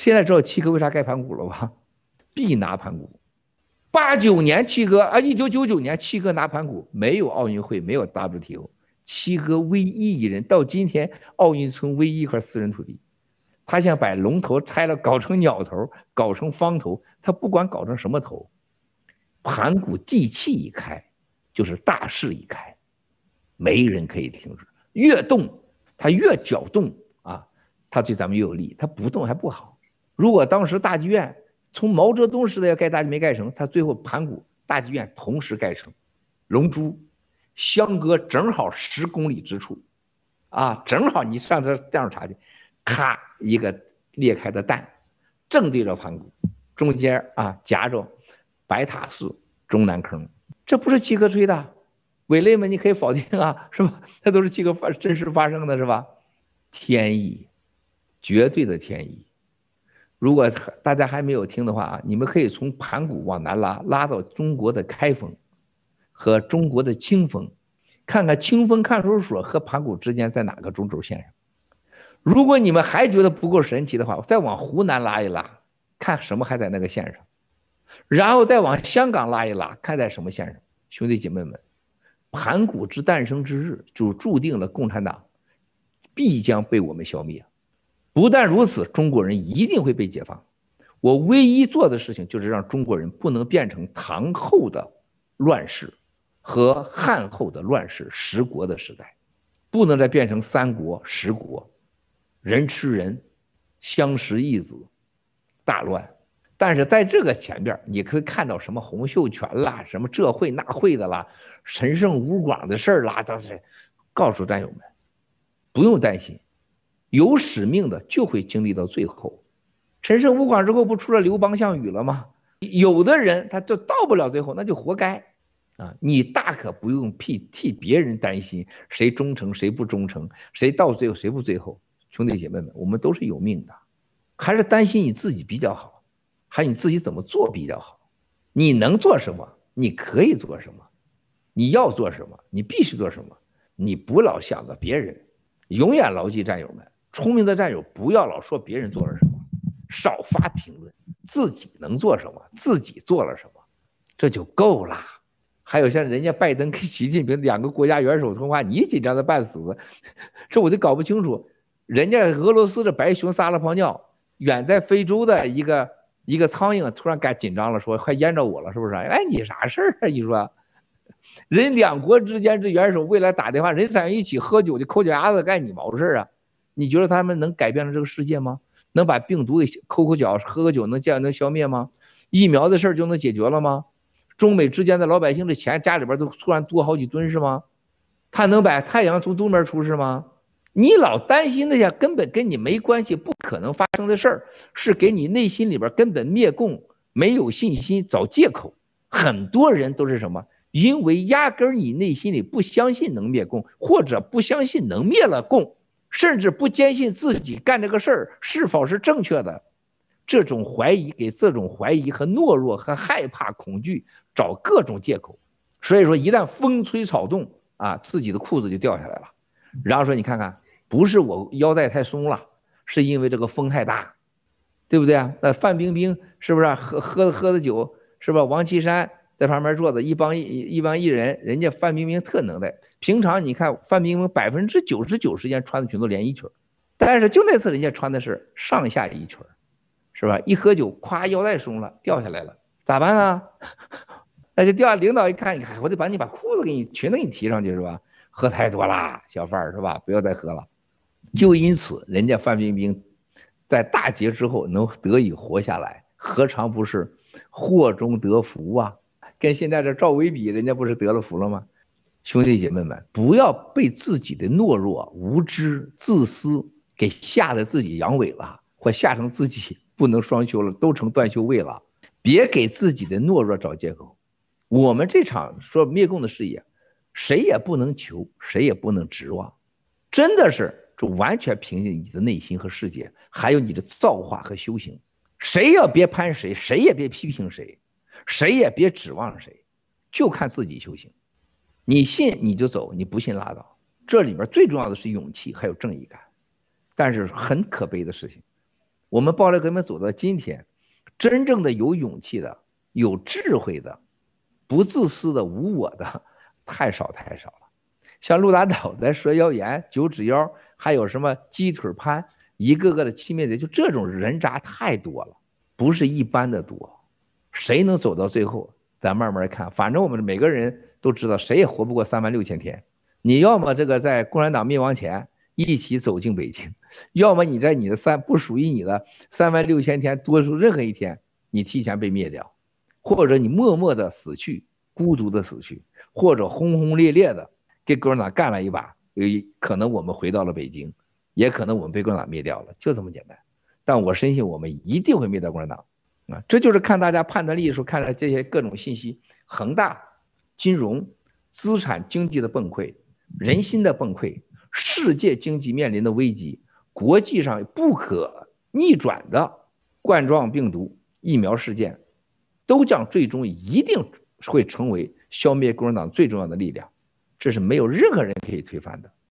现在知道七哥为啥盖盘古了吧？必拿盘古。八九年七哥啊，一九九九年七哥拿盘古，没有奥运会，没有 WTO，七哥唯一一人，到今天奥运村唯一一块私人土地，他想把龙头拆了，搞成鸟头，搞成方头，他不管搞成什么头，盘古地气一开，就是大势一开，没人可以停止，越动他越搅动啊，他对咱们越有利，他不动还不好。如果当时大剧院。从毛泽东时代要盖大没盖成，他最后盘古大剧院同时盖成，龙珠相隔正好十公里之处，啊，正好你上这这样查去，咔一个裂开的蛋，正对着盘古，中间啊夹着白塔寺中南坑，这不是七哥吹的，伪类们你可以否定啊，是吧？那都是七哥发真实发生的是吧？天意，绝对的天意。如果大家还没有听的话啊，你们可以从盘古往南拉，拉到中国的开封和中国的清丰，看看清风看守所和盘古之间在哪个中轴线上。如果你们还觉得不够神奇的话，再往湖南拉一拉，看什么还在那个线上，然后再往香港拉一拉，看在什么线上。兄弟姐妹们，盘古之诞生之日，就注定了共产党必将被我们消灭。不但如此，中国人一定会被解放。我唯一做的事情就是让中国人不能变成唐后的乱世和汉后的乱世十国的时代，不能再变成三国十国，人吃人，相食一子，大乱。但是在这个前边，你可以看到什么洪秀全啦，什么这会那会的啦，陈胜吴广的事儿啦，都是告诉战友们，不用担心。有使命的就会经历到最后，陈胜吴广之后不出了刘邦项羽了吗？有的人他就到不了最后，那就活该啊！你大可不用替替别人担心，谁忠诚谁不忠诚，谁到最后谁不最后。兄弟姐妹们，我们都是有命的，还是担心你自己比较好，还你自己怎么做比较好？你能做什么？你可以做什么？你要做什么？你必须做什么？你不老想着别人，永远牢记战友们。聪明的战友，不要老说别人做了什么，少发评论，自己能做什么，自己做了什么，这就够了。还有像人家拜登跟习近平两个国家元首通话，你紧张的半死，这我就搞不清楚。人家俄罗斯的白熊撒了泡尿，远在非洲的一个一个苍蝇突然该紧张了，说快淹着我了，是不是？哎，你啥事儿啊？你说，人两国之间这元首未来打电话，人俩一起喝酒就抠脚丫子，干你毛事啊？你觉得他们能改变了这个世界吗？能把病毒给抠抠脚、喝个酒能这样能消灭吗？疫苗的事儿就能解决了吗？中美之间的老百姓的钱家里边都突然多好几吨是吗？他能把太阳从东边出是吗？你老担心那些根本跟你没关系、不可能发生的事儿，是给你内心里边根本灭共没有信心找借口。很多人都是什么？因为压根儿你内心里不相信能灭共，或者不相信能灭了共。甚至不坚信自己干这个事儿是否是正确的，这种怀疑给这种怀疑和懦弱和害怕恐惧找各种借口，所以说一旦风吹草动啊，自己的裤子就掉下来了。然后说你看看，不是我腰带太松了，是因为这个风太大，对不对啊？那范冰冰是不是喝喝喝的酒是吧？王岐山。在旁边坐着一帮一一帮艺人，人家范冰冰特能耐。平常你看范冰冰百分之九十九时间穿的裙子连衣裙，但是就那次人家穿的是上下衣裙，是吧？一喝酒，咵腰带松了，掉下来了，咋办呢？那就掉。领导一看，我得把你把裤子给你裙子给你提上去，是吧？喝太多啦，小范儿是吧？不要再喝了。就因此，人家范冰冰在大劫之后能得以活下来，何尝不是祸中得福啊？跟现在这赵薇比，人家不是得了福了吗？兄弟姐妹们，不要被自己的懦弱、无知、自私给吓得自己阳痿了，或吓成自己 不能双修了，都成断修位了。别给自己的懦弱找借口。我们这场说灭共的事业，谁也不能求，谁也不能指望，真的是就完全凭借你的内心和世界，还有你的造化和修行。谁也别攀谁，谁也别批评谁。谁也别指望谁，就看自己修行。你信你就走，你不信拉倒。这里面最重要的是勇气，还有正义感。但是很可悲的事情，我们爆料革命走到今天，真正的有勇气的、有智慧的、不自私的、无我的，太少太少了。像陆大岛的蛇妖岩、九指妖，还有什么鸡腿潘，一个个的欺灭贼，就这种人渣太多了，不是一般的多。谁能走到最后，咱慢慢看。反正我们每个人都知道，谁也活不过三万六千天。你要么这个在共产党灭亡前一起走进北京，要么你在你的三不属于你的三万六千天多出任何一天，你提前被灭掉，或者你默默的死去，孤独的死去，或者轰轰烈烈的给共产党干了一把，有可能我们回到了北京，也可能我们被共产党灭掉了，就这么简单。但我深信我们一定会灭掉共产党。这就是看大家判断力的时候，看了这些各种信息，恒大金融资产经济的崩溃，人心的崩溃，世界经济面临的危机，国际上不可逆转的冠状病毒疫苗事件，都将最终一定会成为消灭共产党最重要的力量，这是没有任何人可以推翻的。